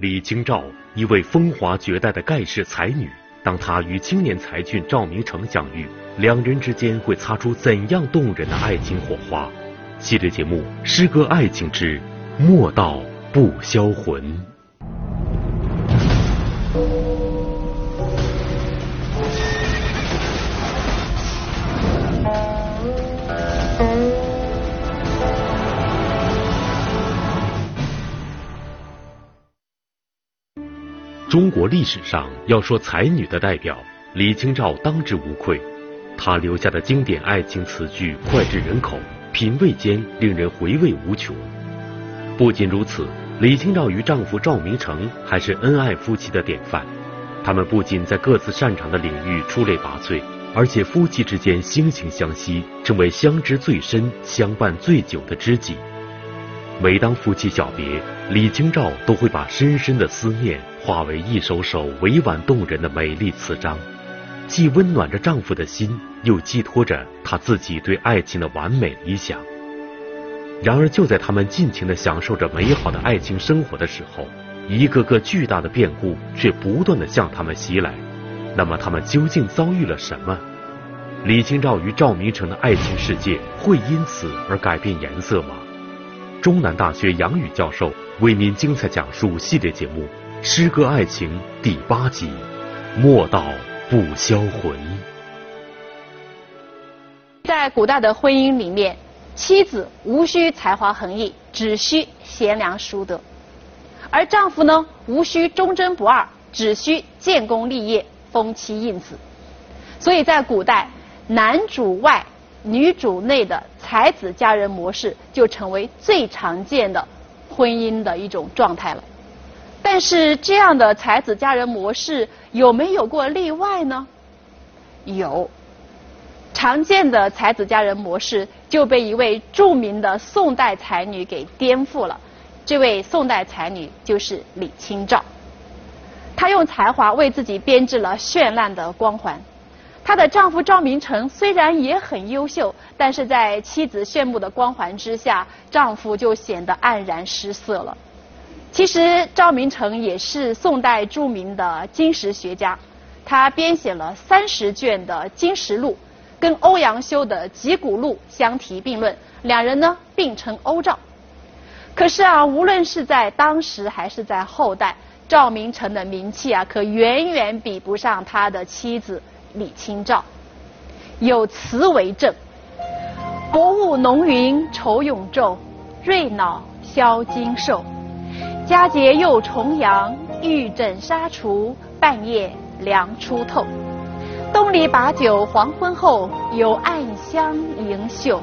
李清照，一位风华绝代的盖世才女。当她与青年才俊赵明诚相遇，两人之间会擦出怎样动人的爱情火花？系列节目《诗歌爱情之莫道不销魂》。中国历史上要说才女的代表，李清照当之无愧。她留下的经典爱情词句脍炙人口，品味间令人回味无穷。不仅如此，李清照与丈夫赵明诚还是恩爱夫妻的典范。他们不仅在各自擅长的领域出类拔萃，而且夫妻之间惺惺相惜，成为相知最深、相伴最久的知己。每当夫妻小别，李清照都会把深深的思念化为一首首委婉动人的美丽词章，既温暖着丈夫的心，又寄托着她自己对爱情的完美理想。然而，就在他们尽情的享受着美好的爱情生活的时候，一个个巨大的变故却不断的向他们袭来。那么，他们究竟遭遇了什么？李清照与赵明诚的爱情世界会因此而改变颜色吗？中南大学杨宇教授为您精彩讲述系列节目《诗歌爱情》第八集《莫道不销魂》。在古代的婚姻里面，妻子无需才华横溢，只需贤良淑德；而丈夫呢，无需忠贞不二，只需建功立业、封妻印子。所以在古代，男主外。女主内的才子佳人模式就成为最常见的婚姻的一种状态了。但是这样的才子佳人模式有没有过例外呢？有，常见的才子佳人模式就被一位著名的宋代才女给颠覆了。这位宋代才女就是李清照，她用才华为自己编织了绚烂的光环。她的丈夫赵明诚虽然也很优秀，但是在妻子炫目的光环之下，丈夫就显得黯然失色了。其实赵明诚也是宋代著名的金石学家，他编写了三十卷的《金石录》，跟欧阳修的《集古录》相提并论，两人呢并称欧赵。可是啊，无论是在当时还是在后代，赵明诚的名气啊，可远远比不上他的妻子。李清照有词为证：“薄雾浓云愁永昼，瑞脑消金兽。佳节又重阳，玉枕纱厨，半夜凉初透。东篱把酒黄昏后，有暗香盈袖。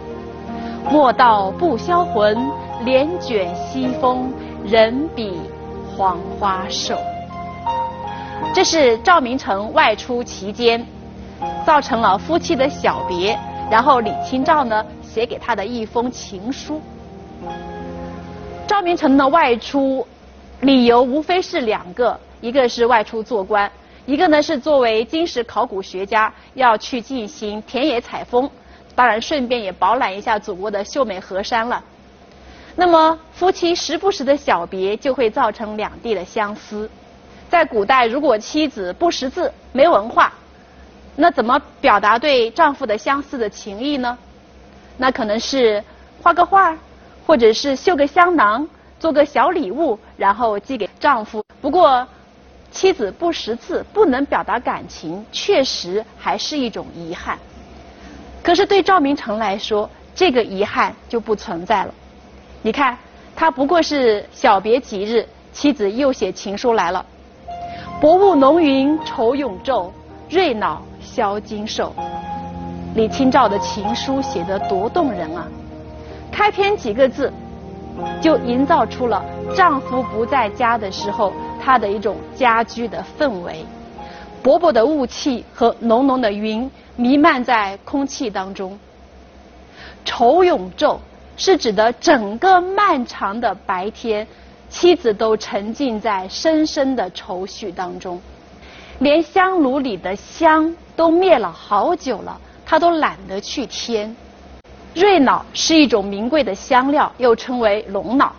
莫道不销魂，帘卷西风，人比黄花瘦。”这是赵明诚外出期间。造成了夫妻的小别，然后李清照呢写给他的一封情书。赵明诚的外出理由无非是两个，一个是外出做官，一个呢是作为金石考古学家要去进行田野采风，当然顺便也饱览一下祖国的秀美河山了。那么夫妻时不时的小别就会造成两地的相思。在古代，如果妻子不识字、没文化，那怎么表达对丈夫的相似的情谊呢？那可能是画个画，或者是绣个香囊，做个小礼物，然后寄给丈夫。不过，妻子不识字，不能表达感情，确实还是一种遗憾。可是对赵明诚来说，这个遗憾就不存在了。你看，他不过是小别几日，妻子又写情书来了：“薄雾浓云愁永昼，瑞脑。”销金兽，李清照的情书写得多动人啊！开篇几个字，就营造出了丈夫不在家的时候，她的一种家居的氛围。薄薄的雾气和浓浓的云弥漫在空气当中。愁永昼是指的整个漫长的白天，妻子都沉浸在深深的愁绪当中，连香炉里的香。都灭了好久了，他都懒得去添。瑞脑是一种名贵的香料，又称为龙脑。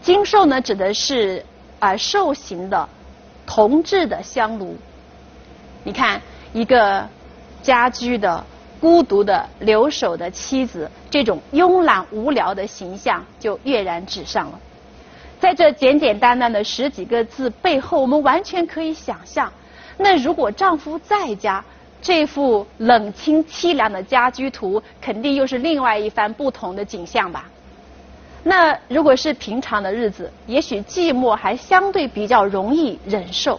金兽呢，指的是而受刑的铜制的香炉。你看，一个家居的孤独的留守的妻子，这种慵懒无聊的形象就跃然纸上了。在这简简单单的十几个字背后，我们完全可以想象，那如果丈夫在家，这幅冷清凄凉的家居图，肯定又是另外一番不同的景象吧。那如果是平常的日子，也许寂寞还相对比较容易忍受。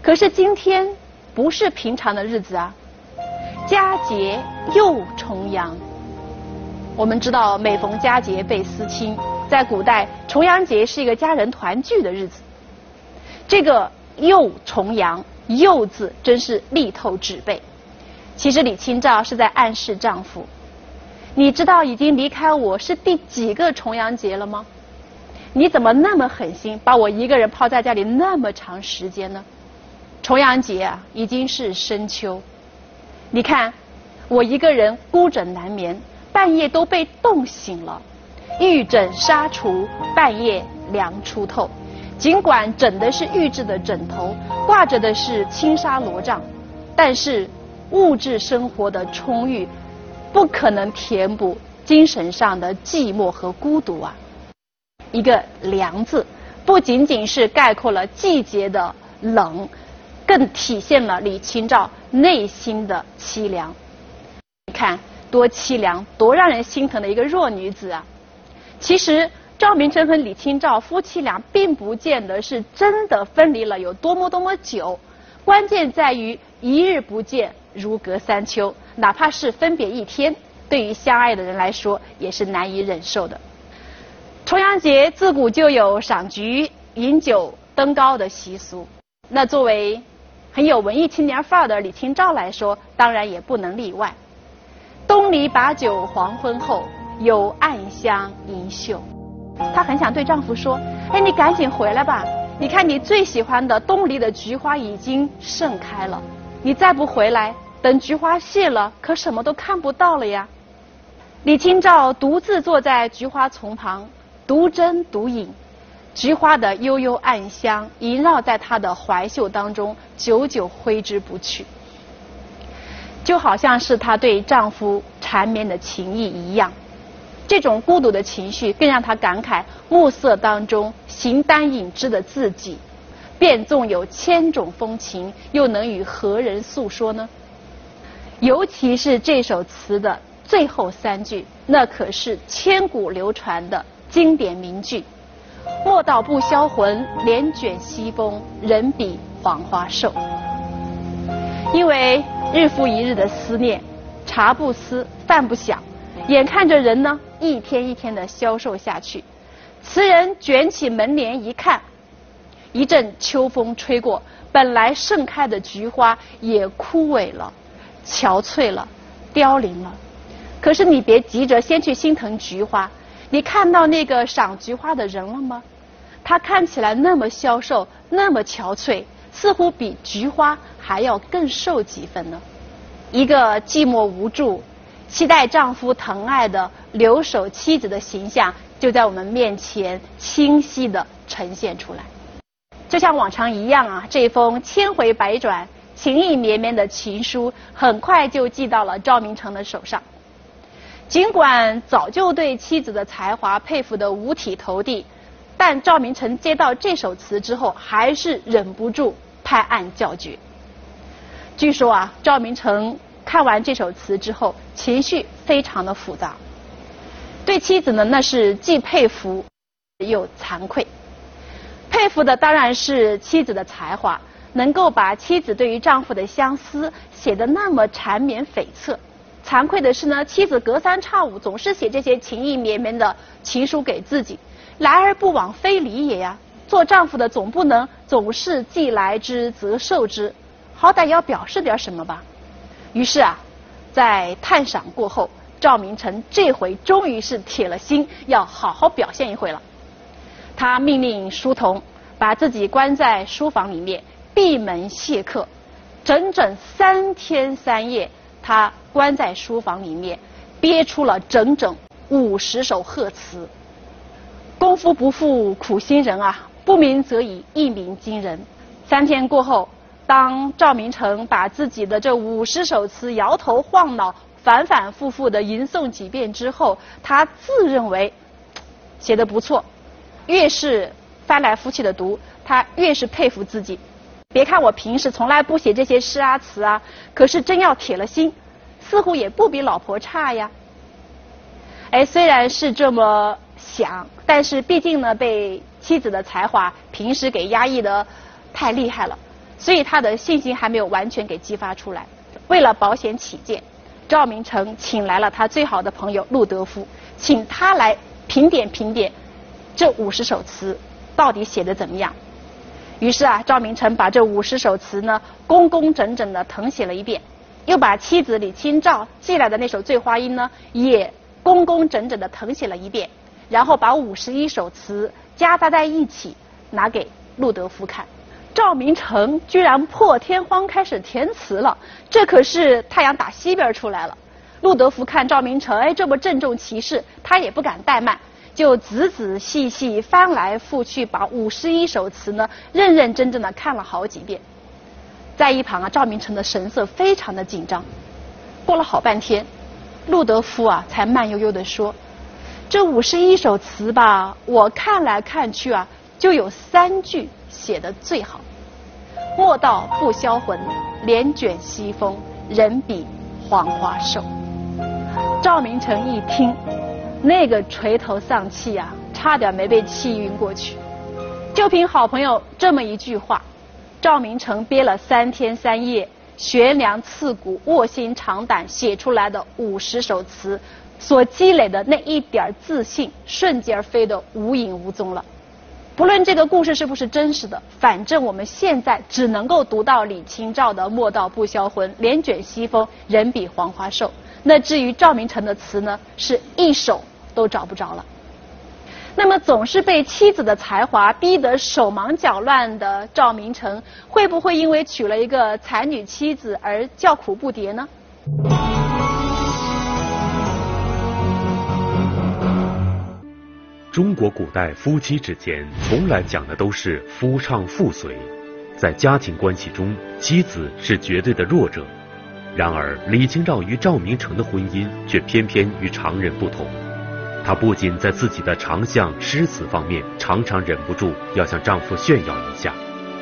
可是今天不是平常的日子啊，佳节又重阳。我们知道每逢佳节倍思亲，在古代重阳节是一个家人团聚的日子。这个又重阳，幼字真是力透纸背。其实李清照是在暗示丈夫。你知道已经离开我是第几个重阳节了吗？你怎么那么狠心，把我一个人抛在家里那么长时间呢？重阳节啊，已经是深秋。你看，我一个人孤枕难眠，半夜都被冻醒了。玉枕纱厨，半夜凉初透。尽管枕的是玉质的枕头，挂着的是轻纱罗帐，但是物质生活的充裕。不可能填补精神上的寂寞和孤独啊！一个“凉”字，不仅仅是概括了季节的冷，更体现了李清照内心的凄凉。你看，多凄凉，多让人心疼的一个弱女子啊！其实，赵明诚和李清照夫妻俩并不见得是真的分离了有多么多么久，关键在于一日不见。如隔三秋，哪怕是分别一天，对于相爱的人来说也是难以忍受的。重阳节自古就有赏菊、饮酒、登高的习俗，那作为很有文艺青年范儿的李清照来说，当然也不能例外。东篱把酒黄昏后，有暗香盈袖。她很想对丈夫说：“哎，你赶紧回来吧！你看你最喜欢的东篱的菊花已经盛开了，你再不回来。”等菊花谢了，可什么都看不到了呀。李清照独自坐在菊花丛旁，独斟独饮，菊花的幽幽暗香萦绕在她的怀袖当中，久久挥之不去。就好像是她对丈夫缠绵的情意一样。这种孤独的情绪，更让他感慨暮色当中形单影只的自己，便纵有千种风情，又能与何人诉说呢？尤其是这首词的最后三句，那可是千古流传的经典名句：“莫道不销魂，帘卷西风，人比黄花瘦。”因为日复一日的思念，茶不思，饭不想，眼看着人呢一天一天的消瘦下去，词人卷起门帘一看，一阵秋风吹过，本来盛开的菊花也枯萎了。憔悴了，凋零了。可是你别急着先去心疼菊花，你看到那个赏菊花的人了吗？他看起来那么消瘦，那么憔悴，似乎比菊花还要更瘦几分呢。一个寂寞无助、期待丈夫疼爱的留守妻子的形象，就在我们面前清晰地呈现出来。就像往常一样啊，这封千回百转。情意绵绵的情书很快就寄到了赵明诚的手上。尽管早就对妻子的才华佩服得五体投地，但赵明诚接到这首词之后，还是忍不住拍案叫绝。据说啊，赵明诚看完这首词之后，情绪非常的复杂。对妻子呢，那是既佩服又惭愧。佩服的当然是妻子的才华。能够把妻子对于丈夫的相思写得那么缠绵悱恻，惭愧的是呢，妻子隔三差五总是写这些情意绵绵的情书给自己，来而不往非礼也呀。做丈夫的总不能总是既来之则受之，好歹要表示点什么吧。于是啊，在探赏过后，赵明诚这回终于是铁了心要好好表现一回了。他命令书童把自己关在书房里面。闭门谢客，整整三天三夜，他关在书房里面，憋出了整整五十首贺词。功夫不负苦心人啊，不鸣则已，一鸣惊人。三天过后，当赵明诚把自己的这五十首词摇头晃脑、反反复复的吟诵几遍之后，他自认为写的不错。越是翻来覆去的读，他越是佩服自己。别看我平时从来不写这些诗啊词啊，可是真要铁了心，似乎也不比老婆差呀。哎，虽然是这么想，但是毕竟呢，被妻子的才华平时给压抑的。太厉害了，所以他的信心还没有完全给激发出来。为了保险起见，赵明诚请来了他最好的朋友陆德夫，请他来评点评点这五十首词到底写的怎么样。于是啊，赵明诚把这五十首词呢，工工整整的誊写了一遍，又把妻子李清照寄来的那首《醉花阴》呢，也工工整整的誊写了一遍，然后把五十一首词夹杂在一起拿给陆德夫看。赵明诚居然破天荒开始填词了，这可是太阳打西边出来了。陆德福看赵明诚，哎，这么郑重其事，他也不敢怠慢，就仔仔细细翻来覆去，把五十一首词呢，认认真真的看了好几遍。在一旁啊，赵明诚的神色非常的紧张。过了好半天，陆德夫啊，才慢悠悠的说：“这五十一首词吧，我看来看去啊，就有三句。”写的最好，莫道不销魂，帘卷西风，人比黄花瘦。赵明诚一听，那个垂头丧气啊，差点没被气晕过去。就凭好朋友这么一句话，赵明诚憋了三天三夜，悬梁刺股、卧薪尝胆写出来的五十首词，所积累的那一点自信，瞬间飞得无影无踪了。不论这个故事是不是真实的，反正我们现在只能够读到李清照的“莫道不销魂，帘卷西风，人比黄花瘦”。那至于赵明诚的词呢，是一首都找不着了。那么总是被妻子的才华逼得手忙脚乱的赵明诚，会不会因为娶了一个才女妻子而叫苦不迭呢？中国古代夫妻之间从来讲的都是夫唱妇随，在家庭关系中，妻子是绝对的弱者。然而，李清照与赵明诚的婚姻却偏偏与常人不同。她不仅在自己的长项、诗词方面常常忍不住要向丈夫炫耀一下，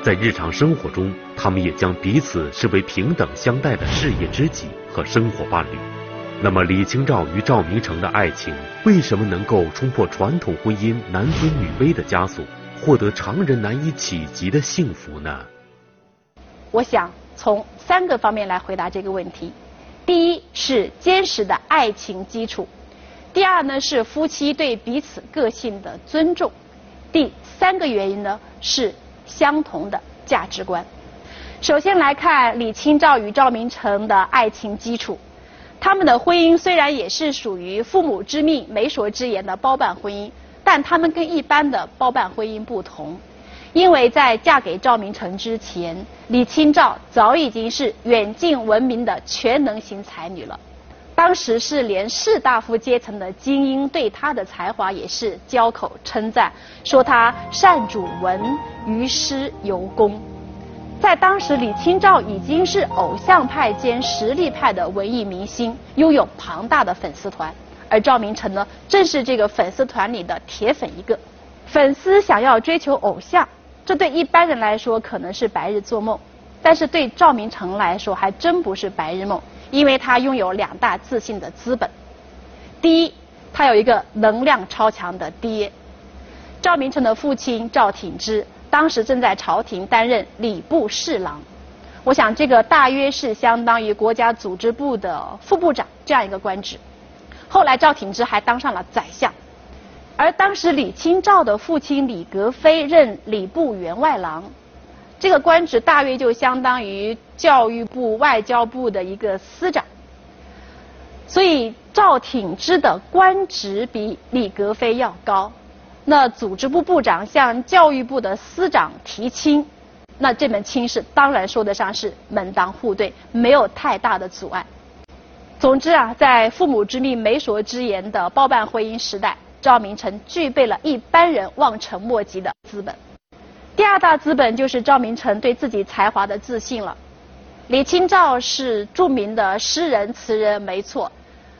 在日常生活中，他们也将彼此视为平等相待的事业知己和生活伴侣。那么，李清照与赵明诚的爱情为什么能够冲破传统婚姻男尊女卑的枷锁，获得常人难以企及的幸福呢？我想从三个方面来回答这个问题：第一是坚实的爱情基础；第二呢是夫妻对彼此个性的尊重；第三个原因呢是相同的价值观。首先来看李清照与赵明诚的爱情基础。他们的婚姻虽然也是属于父母之命、媒妁之言的包办婚姻，但他们跟一般的包办婚姻不同，因为在嫁给赵明诚之前，李清照早已经是远近闻名的全能型才女了。当时是连士大夫阶层的精英对她的才华也是交口称赞，说她善主文，于诗尤工。在当时，李清照已经是偶像派兼实力派的文艺明星，拥有庞大的粉丝团。而赵明诚呢，正是这个粉丝团里的铁粉一个。粉丝想要追求偶像，这对一般人来说可能是白日做梦，但是对赵明诚来说还真不是白日梦，因为他拥有两大自信的资本。第一，他有一个能量超强的爹，赵明诚的父亲赵挺之。当时正在朝廷担任礼部侍郎，我想这个大约是相当于国家组织部的副部长这样一个官职。后来赵挺之还当上了宰相，而当时李清照的父亲李格非任礼部员外郎，这个官职大约就相当于教育部、外交部的一个司长。所以赵挺之的官职比李格非要高。那组织部部长向教育部的司长提亲，那这门亲事当然说得上是门当户对，没有太大的阻碍。总之啊，在父母之命、媒妁之言的包办婚姻时代，赵明诚具备了一般人望尘莫及的资本。第二大资本就是赵明诚对自己才华的自信了。李清照是著名的诗人词人，没错。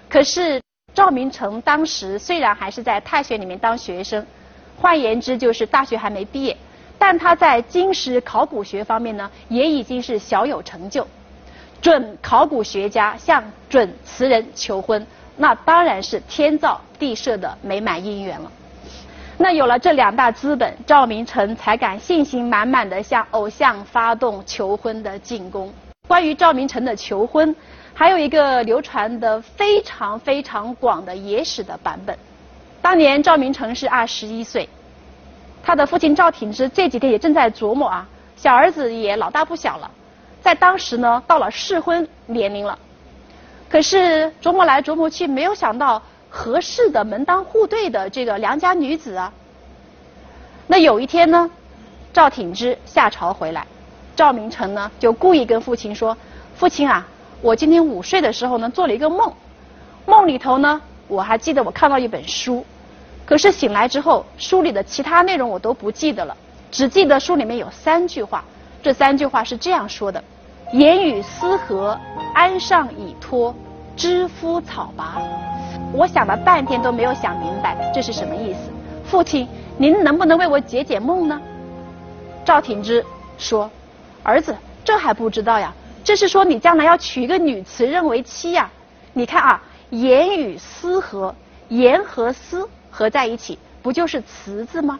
可是赵明诚当时虽然还是在太学里面当学生，换言之就是大学还没毕业，但他在经史考古学方面呢，也已经是小有成就。准考古学家向准词人求婚，那当然是天造地设的美满姻缘了。那有了这两大资本，赵明诚才敢信心满满的向偶像发动求婚的进攻。关于赵明诚的求婚，还有一个流传的非常非常广的野史的版本。当年赵明诚是二十一岁，他的父亲赵挺之这几天也正在琢磨啊，小儿子也老大不小了，在当时呢到了适婚年龄了，可是琢磨来琢磨去，没有想到。合适的门当户对的这个良家女子啊，那有一天呢，赵挺之下朝回来，赵明诚呢就故意跟父亲说：“父亲啊，我今天午睡的时候呢做了一个梦，梦里头呢我还记得我看到一本书，可是醒来之后书里的其他内容我都不记得了，只记得书里面有三句话，这三句话是这样说的：言语思和，安上以托，知夫草拔。”我想了半天都没有想明白这是什么意思。父亲，您能不能为我解解梦呢？赵挺之说：“儿子，这还不知道呀？这是说你将来要娶一个女词人为妻呀。你看啊，言与思合，言和思合在一起，不就是词字吗？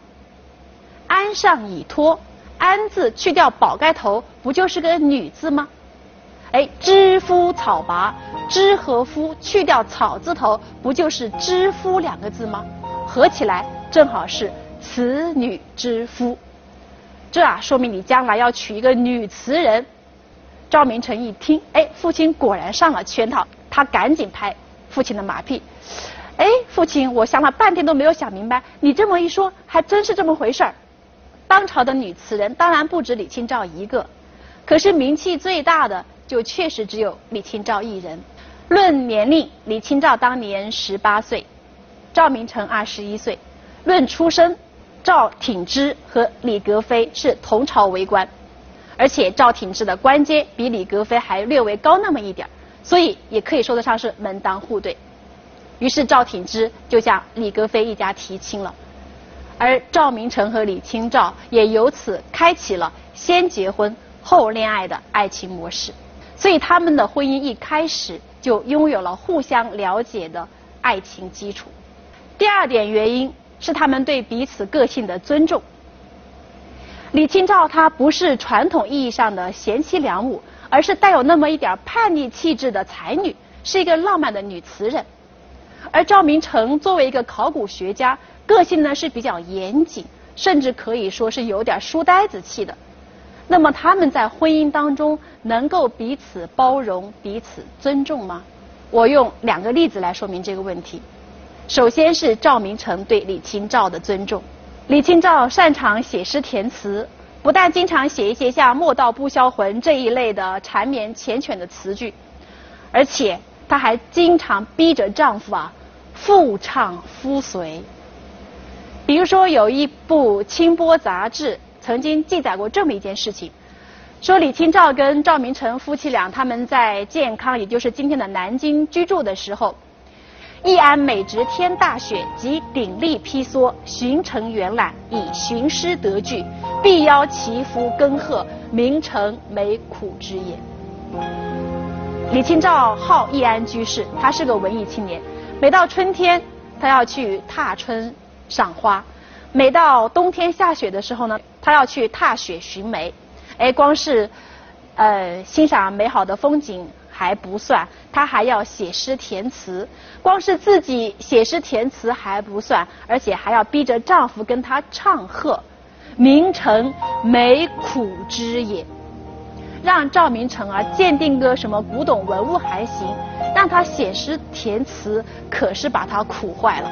安上以托，安字去掉宝盖头，不就是个女字吗？”哎，知夫草拔，知和夫去掉草字头，不就是知夫两个字吗？合起来正好是此女之夫。这啊，说明你将来要娶一个女词人。赵明诚一听，哎，父亲果然上了圈套，他赶紧拍父亲的马屁。哎，父亲，我想了半天都没有想明白，你这么一说，还真是这么回事儿。当朝的女词人当然不止李清照一个，可是名气最大的。就确实只有李清照一人。论年龄，李清照当年十八岁，赵明诚二十一岁。论出身，赵挺之和李格非是同朝为官，而且赵挺之的官阶比李格非还略微高那么一点儿所以也可以说得上是门当户对。于是赵挺之就向李格非一家提亲了，而赵明诚和李清照也由此开启了先结婚后恋爱的爱情模式。所以他们的婚姻一开始就拥有了互相了解的爱情基础。第二点原因是他们对彼此个性的尊重。李清照她不是传统意义上的贤妻良母，而是带有那么一点叛逆气质的才女，是一个浪漫的女词人。而赵明诚作为一个考古学家，个性呢是比较严谨，甚至可以说是有点书呆子气的。那么他们在婚姻当中能够彼此包容、彼此尊重吗？我用两个例子来说明这个问题。首先是赵明诚对李清照的尊重。李清照擅长写诗填词，不但经常写一些像“莫道不销魂”这一类的缠绵缱绻的词句，而且她还经常逼着丈夫啊妇唱夫随。比如说有一部清波杂志。曾经记载过这么一件事情，说李清照跟赵明诚夫妻俩他们在健康，也就是今天的南京居住的时候，易安每值天大雪，即鼎力披蓑，巡城远览，以寻诗得句，必邀其夫耕贺，名成美苦之也。李清照好易安居士，他是个文艺青年，每到春天，他要去踏春赏花。每到冬天下雪的时候呢，他要去踏雪寻梅。哎，光是呃欣赏美好的风景还不算，他还要写诗填词。光是自己写诗填词还不算，而且还要逼着丈夫跟他唱和，名成美苦之也。让赵明诚啊鉴定个什么古董文物还行，让他写诗填词可是把他苦坏了。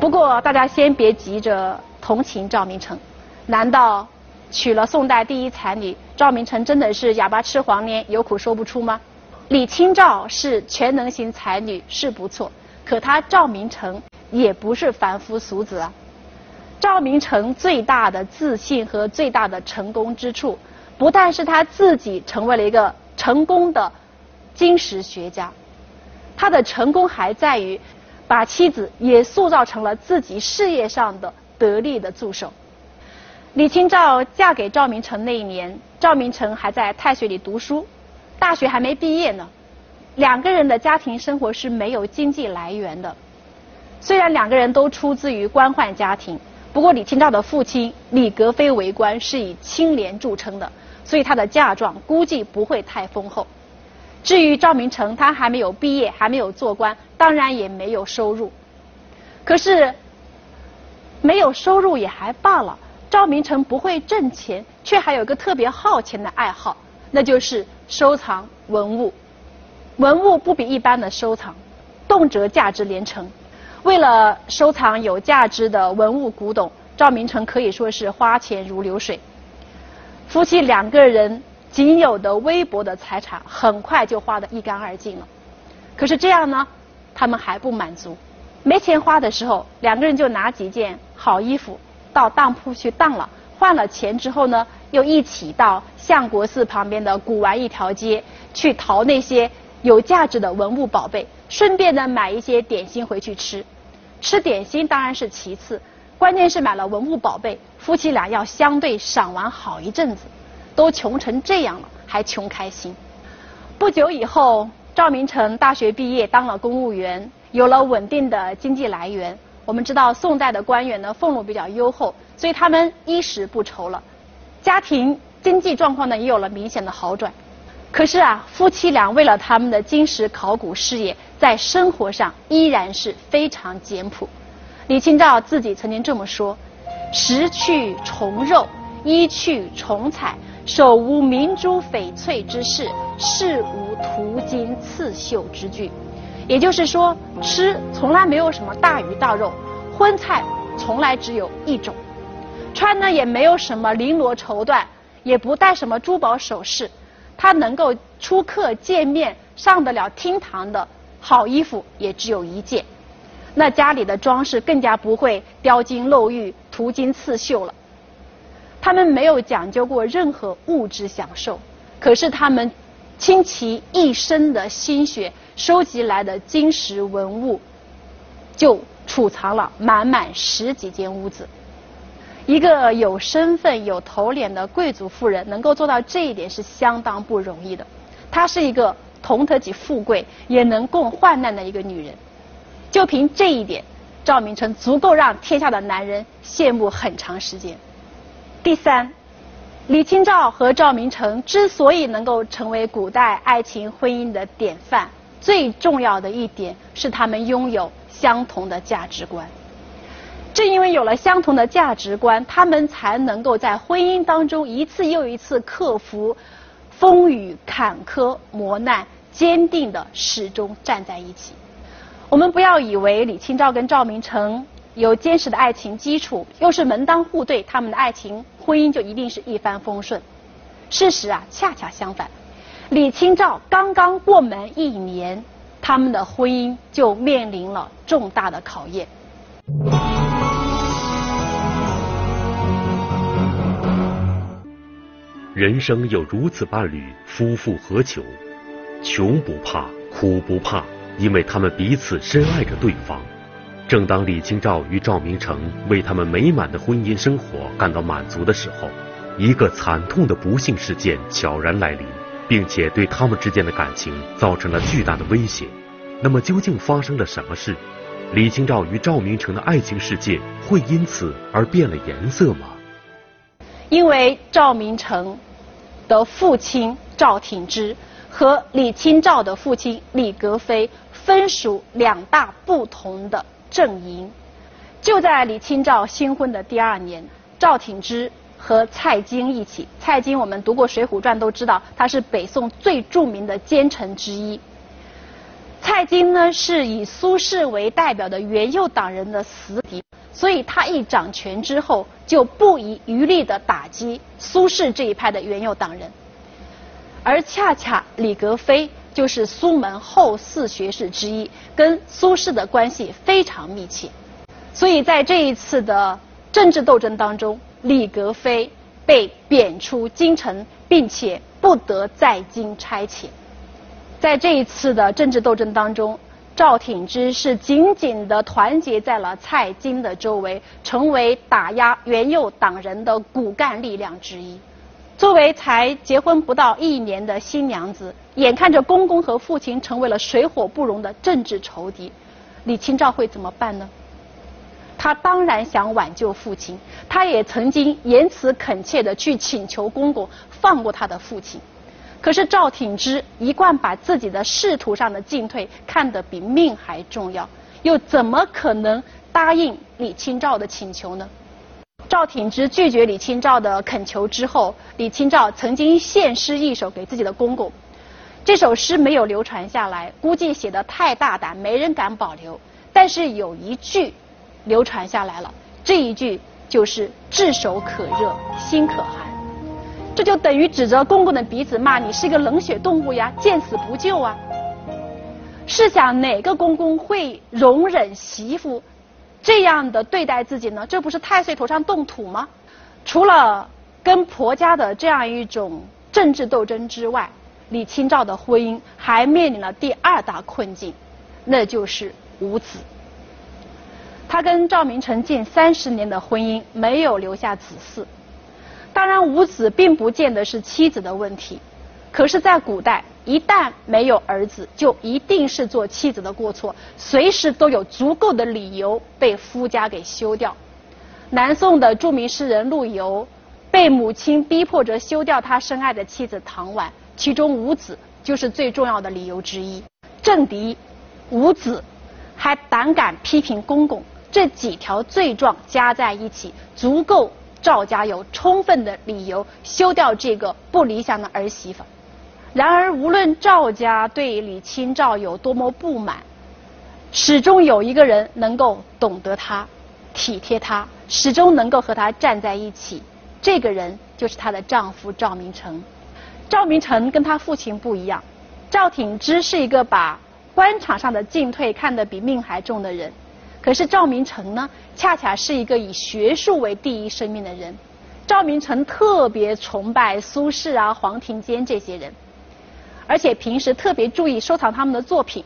不过，大家先别急着同情赵明诚。难道娶了宋代第一才女赵明诚真的是哑巴吃黄连，有苦说不出吗？李清照是全能型才女是不错，可她赵明诚也不是凡夫俗子啊。赵明诚最大的自信和最大的成功之处，不但是他自己成为了一个成功的金石学家，他的成功还在于把妻子也塑造成了自己事业上的得力的助手。李清照嫁给赵明诚那一年，赵明诚还在太学里读书，大学还没毕业呢。两个人的家庭生活是没有经济来源的，虽然两个人都出自于官宦家庭。不过李清照的父亲李格非为官，是以清廉著称的，所以他的嫁妆估计不会太丰厚。至于赵明诚，他还没有毕业，还没有做官，当然也没有收入。可是没有收入也还罢了，赵明诚不会挣钱，却还有个特别耗钱的爱好，那就是收藏文物。文物不比一般的收藏，动辄价值连城。为了收藏有价值的文物古董，赵明诚可以说是花钱如流水。夫妻两个人仅有的微薄的财产，很快就花得一干二净了。可是这样呢，他们还不满足。没钱花的时候，两个人就拿几件好衣服到当铺去当了，换了钱之后呢，又一起到相国寺旁边的古玩一条街去淘那些有价值的文物宝贝，顺便呢买一些点心回去吃。吃点心当然是其次，关键是买了文物宝贝，夫妻俩要相对赏玩好一阵子，都穷成这样了，还穷开心。不久以后，赵明诚大学毕业，当了公务员，有了稳定的经济来源。我们知道宋代的官员呢，俸禄比较优厚，所以他们衣食不愁了，家庭经济状况呢也有了明显的好转。可是啊，夫妻俩为了他们的金石考古事业，在生活上依然是非常简朴。李清照自己曾经这么说：“食去虫肉，衣去虫彩，手无明珠翡翠之饰，事无涂金刺绣之具。”也就是说，吃从来没有什么大鱼大肉，荤菜从来只有一种，穿呢也没有什么绫罗绸缎，也不戴什么珠宝首饰。他能够出客见面上得了厅堂的好衣服也只有一件，那家里的装饰更加不会雕金镂玉、涂金刺绣了。他们没有讲究过任何物质享受，可是他们倾其一生的心血收集来的金石文物，就储藏了满满十几间屋子。一个有身份、有头脸的贵族妇人，能够做到这一点是相当不容易的。她是一个同得起富贵，也能共患难的一个女人。就凭这一点，赵明诚足够让天下的男人羡慕很长时间。第三，李清照和赵明诚之所以能够成为古代爱情婚姻的典范，最重要的一点是他们拥有相同的价值观。正因为有了相同的价值观，他们才能够在婚姻当中一次又一次克服风雨坎坷磨难，坚定的始终站在一起。我们不要以为李清照跟赵明诚有坚实的爱情基础，又是门当户对，他们的爱情婚姻就一定是一帆风顺。事实啊，恰恰相反。李清照刚刚过门一年，他们的婚姻就面临了重大的考验。人生有如此伴侣，夫复何求？穷不怕，苦不怕，因为他们彼此深爱着对方。正当李清照与赵明诚为他们美满的婚姻生活感到满足的时候，一个惨痛的不幸事件悄然来临，并且对他们之间的感情造成了巨大的威胁。那么，究竟发生了什么事？李清照与赵明诚的爱情世界会因此而变了颜色吗？因为赵明诚的父亲赵挺之和李清照的父亲李格非分属两大不同的阵营。就在李清照新婚的第二年，赵挺之和蔡京一起。蔡京我们读过《水浒传》都知道，他是北宋最著名的奸臣之一。蔡京呢是以苏轼为代表的元佑党人的死敌。所以他一掌权之后，就不遗余力的打击苏轼这一派的元佑党人，而恰恰李格非就是苏门后四学士之一，跟苏轼的关系非常密切。所以在这一次的政治斗争当中，李格非被贬出京城，并且不得在京差遣。在这一次的政治斗争当中，赵挺之是紧紧地团结在了蔡京的周围，成为打压元佑党人的骨干力量之一。作为才结婚不到一年的新娘子，眼看着公公和父亲成为了水火不容的政治仇敌，李清照会怎么办呢？他当然想挽救父亲，他也曾经言辞恳切地去请求公公放过他的父亲。可是赵挺之一贯把自己的仕途上的进退看得比命还重要，又怎么可能答应李清照的请求呢？赵挺之拒绝李清照的恳求之后，李清照曾经献诗一首给自己的公公，这首诗没有流传下来，估计写的太大胆，没人敢保留。但是有一句流传下来了，这一句就是“炙手可热心可寒”。这就等于指着公公的鼻子骂你是一个冷血动物呀，见死不救啊！试想哪个公公会容忍媳妇这样的对待自己呢？这不是太岁头上动土吗？除了跟婆家的这样一种政治斗争之外，李清照的婚姻还面临了第二大困境，那就是无子。他跟赵明诚近三十年的婚姻没有留下子嗣。当然，无子并不见得是妻子的问题，可是，在古代，一旦没有儿子，就一定是做妻子的过错，随时都有足够的理由被夫家给休掉。南宋的著名诗人陆游，被母亲逼迫着休掉他深爱的妻子唐婉，其中无子就是最重要的理由之一。政敌无子，还胆敢批评公公，这几条罪状加在一起，足够。赵家有充分的理由休掉这个不理想的儿媳妇。然而，无论赵家对李清照有多么不满，始终有一个人能够懂得她、体贴她，始终能够和她站在一起。这个人就是她的丈夫赵明诚。赵明诚跟他父亲不一样，赵挺之是一个把官场上的进退看得比命还重的人。可是赵明诚呢，恰恰是一个以学术为第一生命的人。赵明诚特别崇拜苏轼啊、黄庭坚这些人，而且平时特别注意收藏他们的作品，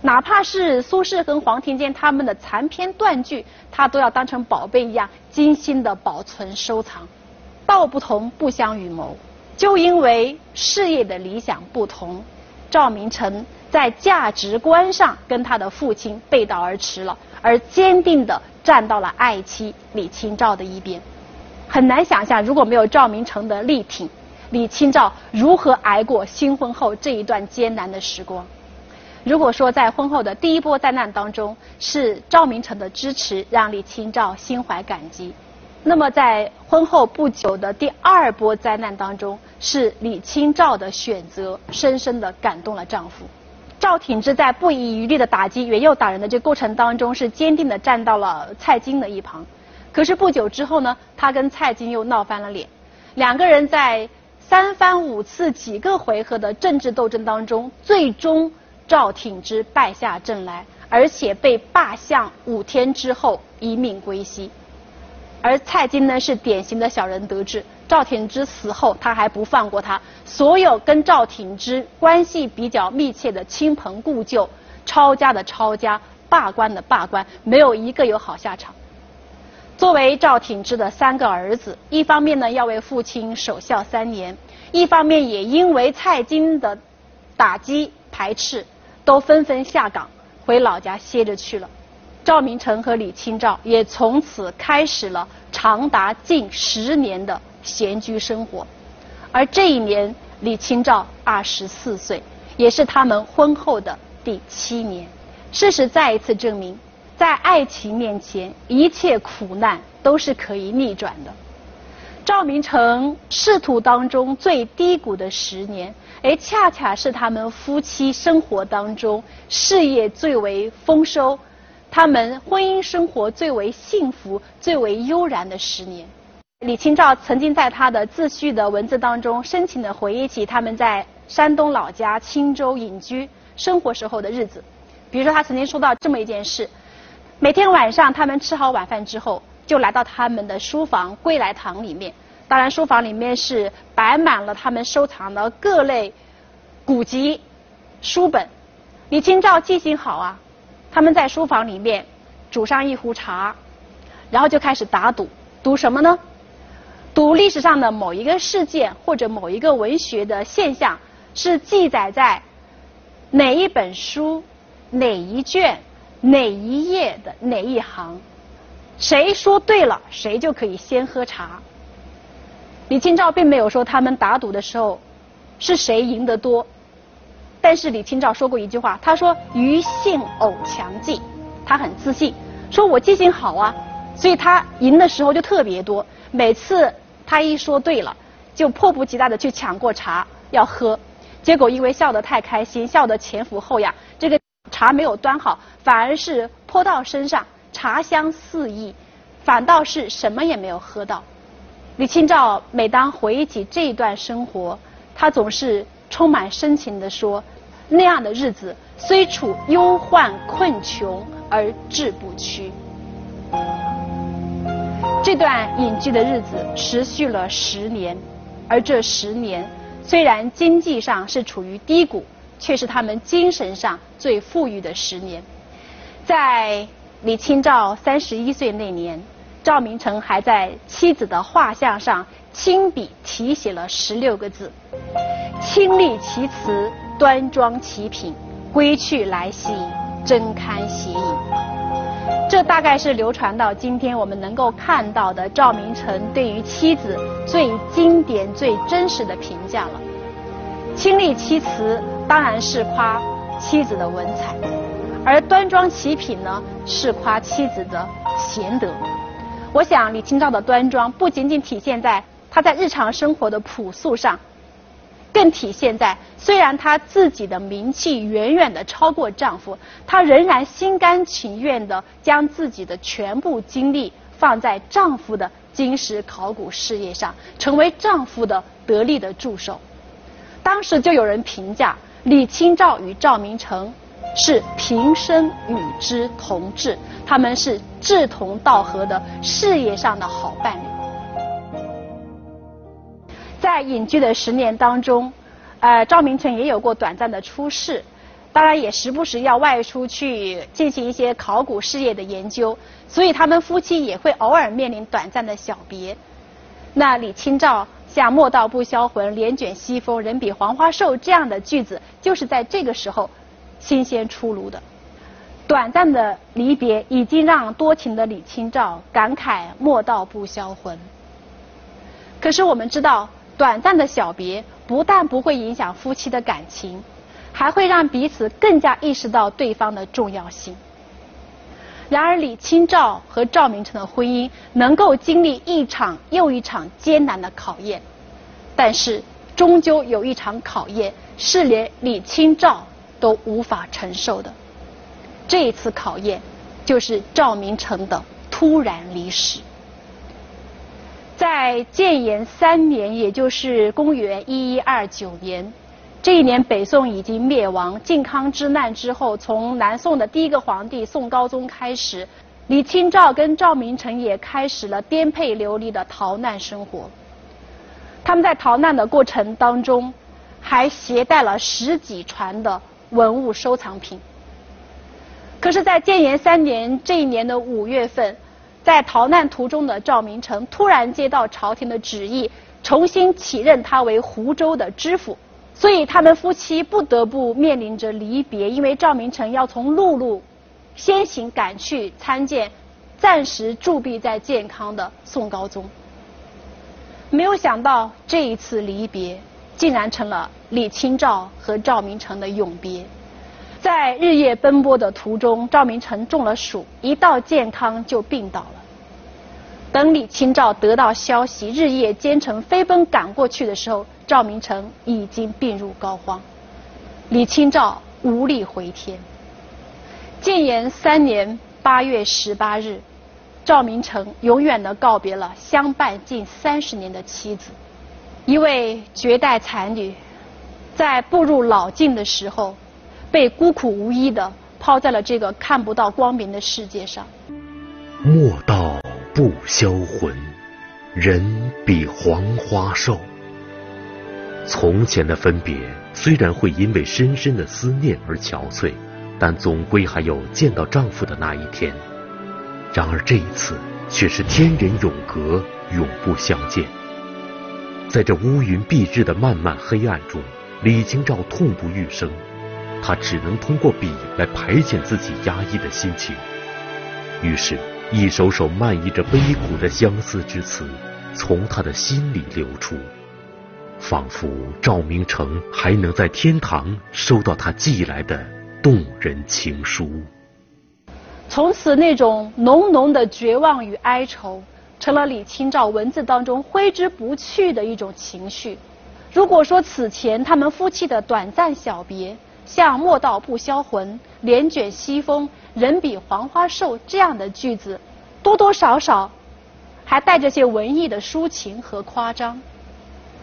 哪怕是苏轼跟黄庭坚他们的残篇断句，他都要当成宝贝一样精心的保存收藏。道不同不相与谋，就因为事业的理想不同，赵明诚在价值观上跟他的父亲背道而驰了。而坚定地站到了爱妻李清照的一边，很难想象如果没有赵明诚的力挺，李清照如何挨过新婚后这一段艰难的时光。如果说在婚后的第一波灾难当中是赵明诚的支持让李清照心怀感激，那么在婚后不久的第二波灾难当中是李清照的选择深深地感动了丈夫。赵挺之在不遗余力的打击元佑党人的这过程当中，是坚定的站到了蔡京的一旁。可是不久之后呢，他跟蔡京又闹翻了脸。两个人在三番五次几个回合的政治斗争当中，最终赵挺之败下阵来，而且被罢相五天之后一命归西。而蔡京呢，是典型的小人得志。赵挺之死后，他还不放过他。所有跟赵挺之关系比较密切的亲朋故旧，抄家的抄家，罢官的罢官，没有一个有好下场。作为赵挺之的三个儿子，一方面呢要为父亲守孝三年，一方面也因为蔡京的打击排斥，都纷纷下岗回老家歇着去了。赵明诚和李清照也从此开始了长达近十年的。闲居生活，而这一年李清照二十四岁，也是他们婚后的第七年。事实再一次证明，在爱情面前，一切苦难都是可以逆转的。赵明诚仕途当中最低谷的十年，哎，恰恰是他们夫妻生活当中事业最为丰收，他们婚姻生活最为幸福、最为悠然的十年。李清照曾经在他的自序的文字当中，深情地回忆起他们在山东老家青州隐居生活时候的日子。比如说，他曾经说到这么一件事：每天晚上，他们吃好晚饭之后，就来到他们的书房归来堂里面。当然，书房里面是摆满了他们收藏的各类古籍、书本。李清照记性好啊，他们在书房里面煮上一壶茶，然后就开始打赌，赌什么呢？赌历史上的某一个事件或者某一个文学的现象是记载在哪一本书、哪一卷、哪一页的哪一行，谁说对了，谁就可以先喝茶。李清照并没有说他们打赌的时候是谁赢得多，但是李清照说过一句话，他说“余性偶强记”，他很自信，说我记性好啊，所以他赢的时候就特别多。每次他一说对了，就迫不及待的去抢过茶要喝，结果因为笑得太开心，笑得前俯后仰，这个茶没有端好，反而是泼到身上，茶香四溢，反倒是什么也没有喝到。李清照每当回忆起这一段生活，她总是充满深情地说：“那样的日子虽处忧患困穷而志不屈。”这段隐居的日子持续了十年，而这十年虽然经济上是处于低谷，却是他们精神上最富裕的十年。在李清照三十一岁那年，赵明诚还在妻子的画像上亲笔题写了十六个字：“清丽其词，端庄其品，归去来兮，真堪写矣。”这大概是流传到今天我们能够看到的赵明诚对于妻子最经典、最真实的评价了。清丽其词当然是夸妻子的文采，而端庄其品呢是夸妻子的贤德。我想李清照的端庄不仅仅体现在她在日常生活的朴素上。更体现在，虽然她自己的名气远远的超过丈夫，她仍然心甘情愿的将自己的全部精力放在丈夫的金石考古事业上，成为丈夫的得力的助手。当时就有人评价李清照与赵明诚是平生与之同志，他们是志同道合的事业上的好伴侣。在隐居的十年当中，呃，赵明诚也有过短暂的出世，当然也时不时要外出去进行一些考古事业的研究，所以他们夫妻也会偶尔面临短暂的小别。那李清照像“莫道不销魂，帘卷西风，人比黄花瘦”这样的句子，就是在这个时候新鲜出炉的。短暂的离别已经让多情的李清照感慨“莫道不销魂”。可是我们知道。短暂的小别不但不会影响夫妻的感情，还会让彼此更加意识到对方的重要性。然而，李清照和赵明诚的婚姻能够经历一场又一场艰难的考验，但是终究有一场考验是连李清照都无法承受的。这一次考验就是赵明诚的突然离世。在建炎三年，也就是公元一一二九年，这一年北宋已经灭亡。靖康之难之后，从南宋的第一个皇帝宋高宗开始，李清照跟赵明诚也开始了颠沛流离的逃难生活。他们在逃难的过程当中，还携带了十几船的文物收藏品。可是，在建炎三年这一年的五月份。在逃难途中的赵明诚突然接到朝廷的旨意，重新起任他为湖州的知府，所以他们夫妻不得不面临着离别，因为赵明诚要从陆路先行赶去参见暂时驻跸在建康的宋高宗。没有想到这一次离别，竟然成了李清照和赵明诚的永别。在日夜奔波的途中，赵明诚中了暑，一到健康就病倒了。等李清照得到消息，日夜兼程飞奔赶过去的时候，赵明诚已经病入膏肓，李清照无力回天。建炎三年八月十八日，赵明诚永远的告别了相伴近三十年的妻子，一位绝代才女，在步入老境的时候。被孤苦无依的抛在了这个看不到光明的世界上。莫道不销魂，人比黄花瘦。从前的分别虽然会因为深深的思念而憔悴，但总归还有见到丈夫的那一天。然而这一次却是天人永隔，永不相见。在这乌云蔽日的漫漫黑暗中，李清照痛不欲生，他只能通过笔来排遣自己压抑的心情。于是，一首首漫溢着悲苦的相思之词，从他的心里流出，仿佛赵明诚还能在天堂收到他寄来的动人情书。从此，那种浓浓的绝望与哀愁，成了李清照文字当中挥之不去的一种情绪。如果说此前他们夫妻的短暂小别，像“莫道不销魂，帘卷西风，人比黄花瘦”这样的句子，多多少少还带着些文艺的抒情和夸张，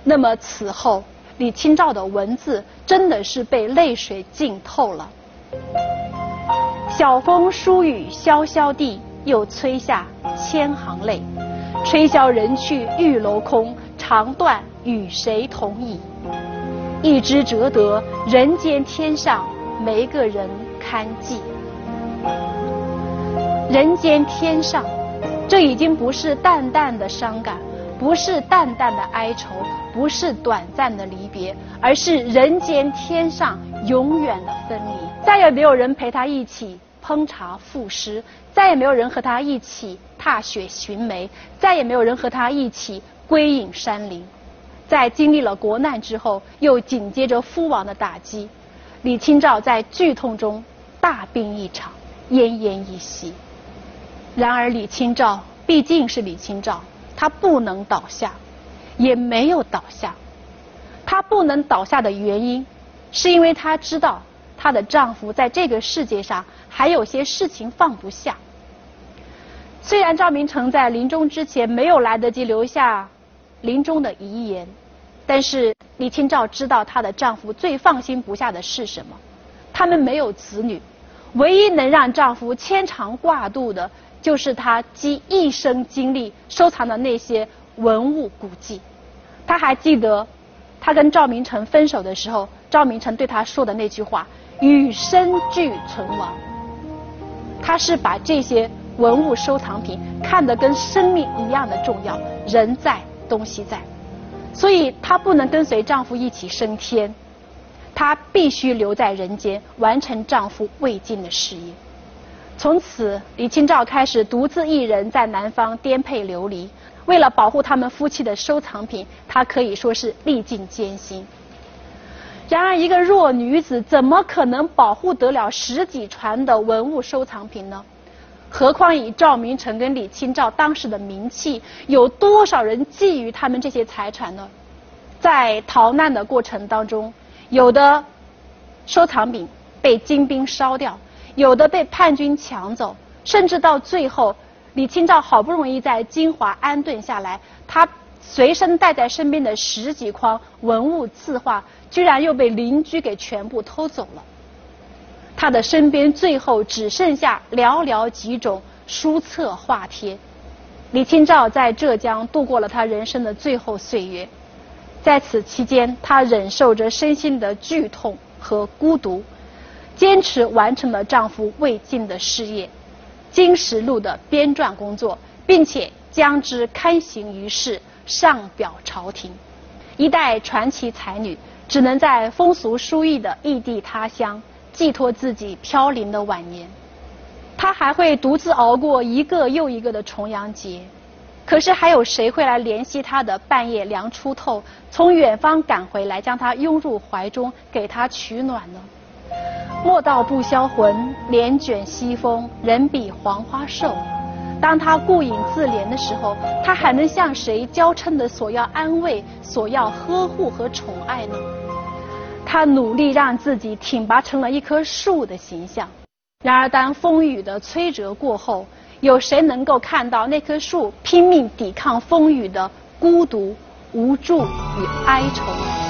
那么此后李清照的文字真的是被泪水浸透了。晓风疏雨潇潇地，又催下千行泪。吹箫人去玉楼空，长断与谁同倚？一枝折得人间天上，没个人堪记。人间天上，这已经不是淡淡的伤感，不是淡淡的哀愁，不是短暂的离别，而是人间天上永远的分离。再也没有人陪他一起。烹茶赋诗，再也没有人和他一起踏雪寻梅，再也没有人和他一起归隐山林。在经历了国难之后，又紧接着夫亡的打击，李清照在剧痛中大病一场，奄奄一息。然而李清照毕竟是李清照，她不能倒下，也没有倒下。她不能倒下的原因，是因为她知道她的丈夫在这个世界上。还有些事情放不下。虽然赵明诚在临终之前没有来得及留下临终的遗言，但是李清照知道她的丈夫最放心不下的是什么。他们没有子女，唯一能让丈夫牵肠挂肚的，就是她积一生精力收藏的那些文物古迹。她还记得，她跟赵明诚分手的时候，赵明诚对她说的那句话：“与生俱存亡。”她是把这些文物收藏品看得跟生命一样的重要，人在东西在，所以她不能跟随丈夫一起升天，她必须留在人间完成丈夫未尽的事业。从此，李清照开始独自一人在南方颠沛流离，为了保护他们夫妻的收藏品，她可以说是历尽艰辛。然而，一个弱女子怎么可能保护得了十几船的文物收藏品呢？何况以赵明诚跟李清照当时的名气，有多少人觊觎他们这些财产呢？在逃难的过程当中，有的收藏品被金兵烧掉，有的被叛军抢走，甚至到最后，李清照好不容易在金华安顿下来，她随身带在身边的十几筐文物字画。居然又被邻居给全部偷走了。他的身边最后只剩下寥寥几种书册画帖。李清照在浙江度过了她人生的最后岁月，在此期间，她忍受着身心的剧痛和孤独，坚持完成了丈夫未尽的事业《金石录》的编撰工作，并且将之刊行于世，上表朝廷。一代传奇才女。只能在风俗疏异的异地他乡寄托自己飘零的晚年，他还会独自熬过一个又一个的重阳节。可是还有谁会来怜惜他的半夜凉初透，从远方赶回来将他拥入怀中，给他取暖呢？莫道不销魂，帘卷西风，人比黄花瘦。当他顾影自怜的时候，他还能向谁娇嗔的索要安慰、索要呵护和宠爱呢？他努力让自己挺拔成了一棵树的形象。然而，当风雨的摧折过后，有谁能够看到那棵树拼命抵抗风雨的孤独、无助与哀愁？